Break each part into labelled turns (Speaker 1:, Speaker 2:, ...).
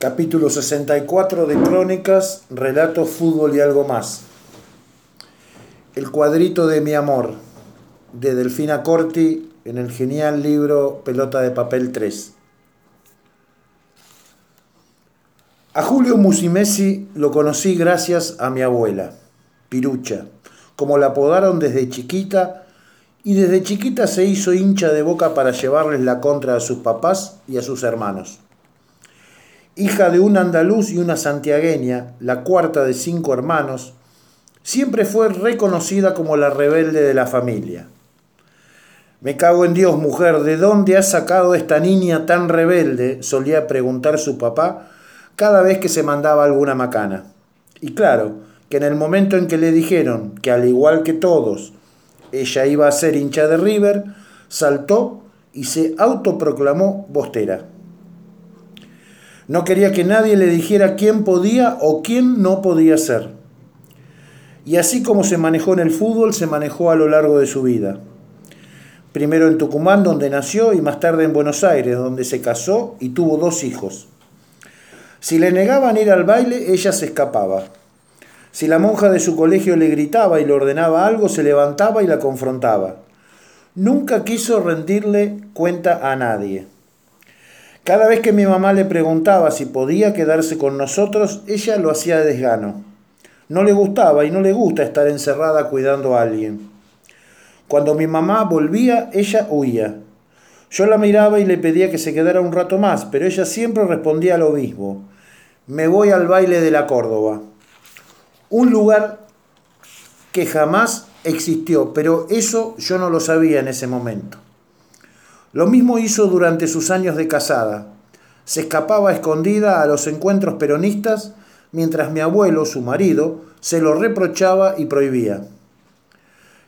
Speaker 1: Capítulo 64 de Crónicas, Relatos, Fútbol y algo más. El cuadrito de mi amor, de Delfina Corti, en el genial libro Pelota de Papel 3. A Julio Musimesi lo conocí gracias a mi abuela, Pirucha, como la apodaron desde chiquita, y desde chiquita se hizo hincha de boca para llevarles la contra a sus papás y a sus hermanos hija de un andaluz y una santiagueña, la cuarta de cinco hermanos, siempre fue reconocida como la rebelde de la familia. Me cago en Dios, mujer, ¿de dónde has sacado esta niña tan rebelde? solía preguntar su papá cada vez que se mandaba alguna macana. Y claro, que en el momento en que le dijeron que al igual que todos, ella iba a ser hincha de River, saltó y se autoproclamó bostera. No quería que nadie le dijera quién podía o quién no podía ser. Y así como se manejó en el fútbol, se manejó a lo largo de su vida. Primero en Tucumán, donde nació, y más tarde en Buenos Aires, donde se casó y tuvo dos hijos. Si le negaban ir al baile, ella se escapaba. Si la monja de su colegio le gritaba y le ordenaba algo, se levantaba y la confrontaba. Nunca quiso rendirle cuenta a nadie. Cada vez que mi mamá le preguntaba si podía quedarse con nosotros, ella lo hacía de desgano. No le gustaba y no le gusta estar encerrada cuidando a alguien. Cuando mi mamá volvía, ella huía. Yo la miraba y le pedía que se quedara un rato más, pero ella siempre respondía lo mismo. Me voy al baile de la Córdoba. Un lugar que jamás existió, pero eso yo no lo sabía en ese momento. Lo mismo hizo durante sus años de casada. Se escapaba escondida a los encuentros peronistas mientras mi abuelo, su marido, se lo reprochaba y prohibía.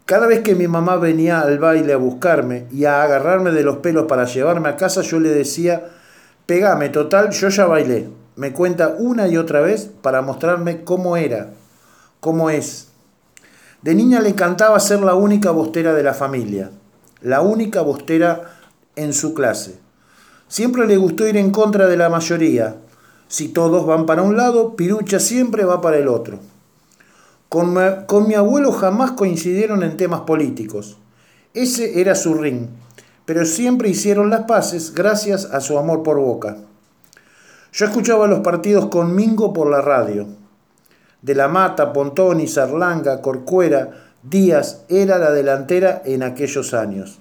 Speaker 1: Cada vez que mi mamá venía al baile a buscarme y a agarrarme de los pelos para llevarme a casa, yo le decía, pegame, total, yo ya bailé. Me cuenta una y otra vez para mostrarme cómo era, cómo es. De niña le encantaba ser la única bostera de la familia, la única bostera en su clase. Siempre le gustó ir en contra de la mayoría. Si todos van para un lado, Pirucha siempre va para el otro. Con, con mi abuelo jamás coincidieron en temas políticos. Ese era su ring, pero siempre hicieron las paces gracias a su amor por Boca. Yo escuchaba los partidos con Mingo por la radio. De la Mata, Pontoni, Sarlanga, Corcuera, Díaz era la delantera en aquellos años.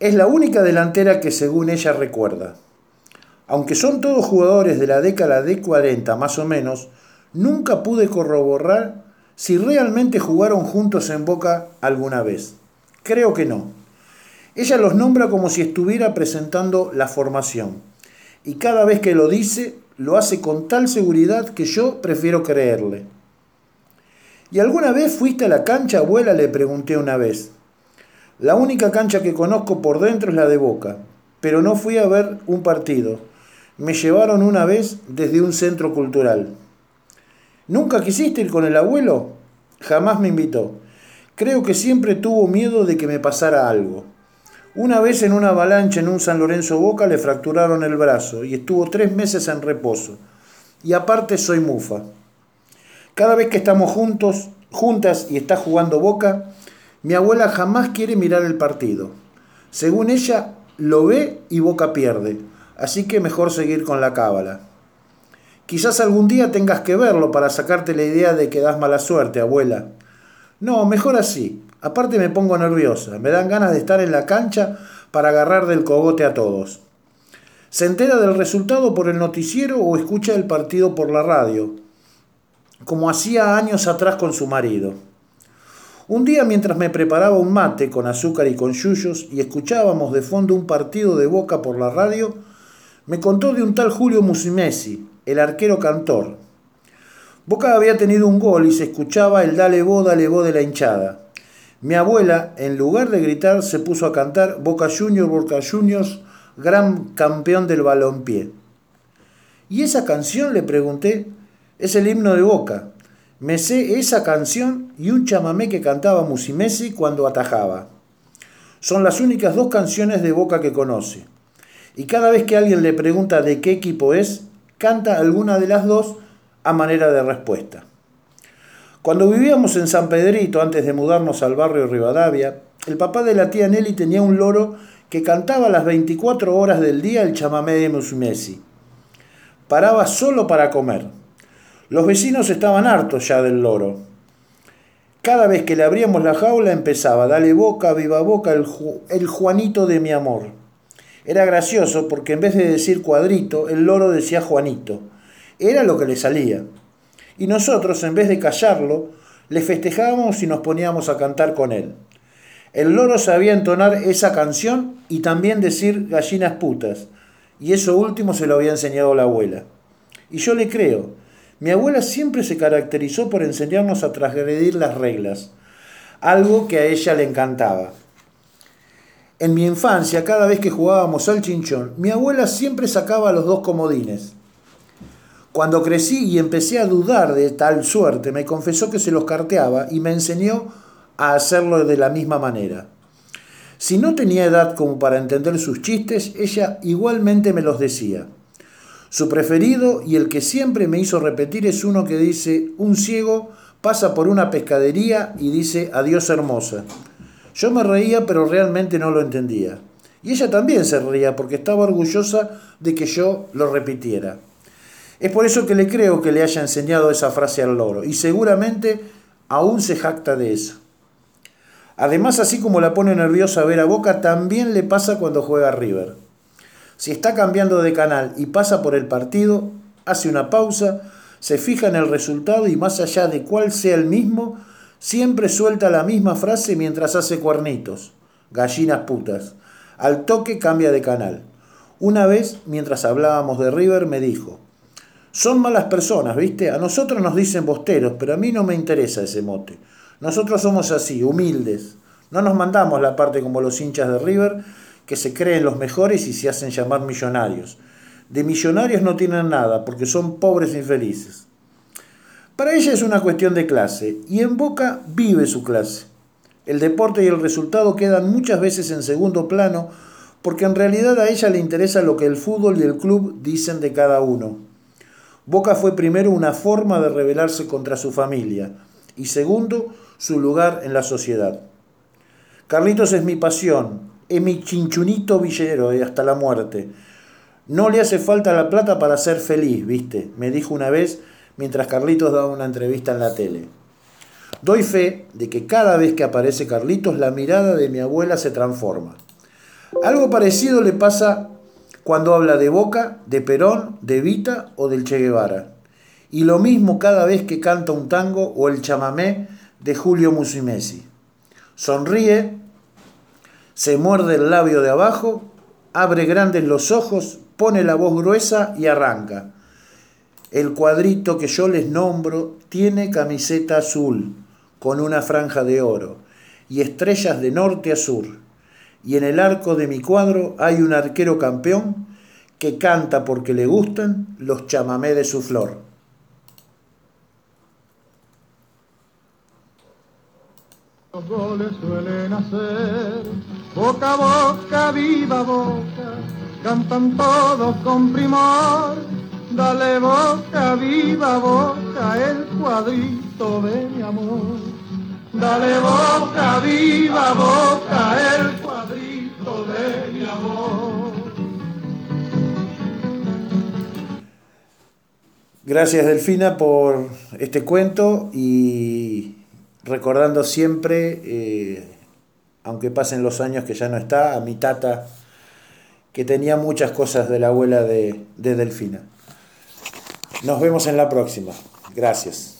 Speaker 1: Es la única delantera que según ella recuerda. Aunque son todos jugadores de la década de 40 más o menos, nunca pude corroborar si realmente jugaron juntos en Boca alguna vez. Creo que no. Ella los nombra como si estuviera presentando la formación. Y cada vez que lo dice, lo hace con tal seguridad que yo prefiero creerle. ¿Y alguna vez fuiste a la cancha, abuela? le pregunté una vez. La única cancha que conozco por dentro es la de Boca, pero no fui a ver un partido. Me llevaron una vez desde un centro cultural. ¿Nunca quisiste ir con el abuelo? Jamás me invitó. Creo que siempre tuvo miedo de que me pasara algo. Una vez en una avalancha en un San Lorenzo Boca le fracturaron el brazo y estuvo tres meses en reposo. Y aparte soy mufa. Cada vez que estamos juntos, juntas y está jugando Boca, mi abuela jamás quiere mirar el partido. Según ella, lo ve y Boca pierde, así que mejor seguir con la cábala. Quizás algún día tengas que verlo para sacarte la idea de que das mala suerte, abuela. No, mejor así. Aparte me pongo nerviosa, me dan ganas de estar en la cancha para agarrar del cogote a todos. Se entera del resultado por el noticiero o escucha el partido por la radio, como hacía años atrás con su marido. Un día mientras me preparaba un mate con azúcar y con yuyos y escuchábamos de fondo un partido de boca por la radio, me contó de un tal Julio Musimesi, el arquero cantor. Boca había tenido un gol y se escuchaba el dale bo, dale bo de la hinchada. Mi abuela, en lugar de gritar, se puso a cantar Boca Juniors, Boca Juniors, gran campeón del balompié. ¿Y esa canción? le pregunté. Es el himno de Boca. Me sé esa canción y un chamamé que cantaba Musimesi cuando atajaba. Son las únicas dos canciones de Boca que conoce. Y cada vez que alguien le pregunta de qué equipo es, canta alguna de las dos a manera de respuesta. Cuando vivíamos en San Pedrito, antes de mudarnos al barrio Rivadavia, el papá de la tía Nelly tenía un loro que cantaba las 24 horas del día el chamamé de Musumesi. Paraba solo para comer. Los vecinos estaban hartos ya del loro. Cada vez que le abríamos la jaula empezaba, dale boca, viva boca, el, Juanito de mi amor. Era gracioso porque en vez de decir cuadrito, el loro decía Juanito. Era lo que le salía. Y nosotros, en vez de callarlo, le festejábamos y nos poníamos a cantar con él. El loro sabía entonar esa canción y también decir gallinas putas, y eso último se lo había enseñado la abuela. Y yo le creo, mi abuela siempre se caracterizó por enseñarnos a transgredir las reglas, algo que a ella le encantaba. En mi infancia, cada vez que jugábamos al chinchón, mi abuela siempre sacaba los dos comodines. Cuando crecí y empecé a dudar de tal suerte, me confesó que se los carteaba y me enseñó a hacerlo de la misma manera. Si no tenía edad como para entender sus chistes, ella igualmente me los decía. Su preferido y el que siempre me hizo repetir es uno que dice, un ciego pasa por una pescadería y dice, adiós hermosa. Yo me reía pero realmente no lo entendía. Y ella también se reía porque estaba orgullosa de que yo lo repitiera. Es por eso que le creo que le haya enseñado esa frase al loro y seguramente aún se jacta de eso. Además, así como la pone nerviosa ver a Boca, también le pasa cuando juega River. Si está cambiando de canal y pasa por el partido, hace una pausa, se fija en el resultado y más allá de cuál sea el mismo, siempre suelta la misma frase mientras hace cuernitos, gallinas putas. Al toque cambia de canal. Una vez, mientras hablábamos de River, me dijo, son malas personas, ¿viste? A nosotros nos dicen bosteros, pero a mí no me interesa ese mote. Nosotros somos así, humildes. No nos mandamos la parte como los hinchas de River, que se creen los mejores y se hacen llamar millonarios. De millonarios no tienen nada, porque son pobres e infelices. Para ella es una cuestión de clase, y en Boca vive su clase. El deporte y el resultado quedan muchas veces en segundo plano, porque en realidad a ella le interesa lo que el fútbol y el club dicen de cada uno. Boca fue primero una forma de rebelarse contra su familia, y segundo, su lugar en la sociedad. Carlitos es mi pasión, es mi chinchunito villero y hasta la muerte. No le hace falta la plata para ser feliz, ¿viste? Me dijo una vez mientras Carlitos daba una entrevista en la tele. Doy fe de que cada vez que aparece Carlitos la mirada de mi abuela se transforma. Algo parecido le pasa cuando habla de Boca, de Perón, de Vita o del Che Guevara. Y lo mismo cada vez que canta un tango o el chamamé de Julio Musimesi. Sonríe, se muerde el labio de abajo, abre grandes los ojos, pone la voz gruesa y arranca. El cuadrito que yo les nombro tiene camiseta azul con una franja de oro y estrellas de norte a sur. Y en el arco de mi cuadro hay un arquero campeón que canta porque le gustan los chamamé de su flor.
Speaker 2: Los goles suelen hacer boca a boca, viva boca, cantan todos con primor. Dale boca, viva boca, el cuadrito de mi amor. Dale boca, viva boca, el cuadrito de mi amor.
Speaker 1: Gracias Delfina por este cuento y recordando siempre, eh, aunque pasen los años que ya no está, a mi tata, que tenía muchas cosas de la abuela de, de Delfina. Nos vemos en la próxima. Gracias.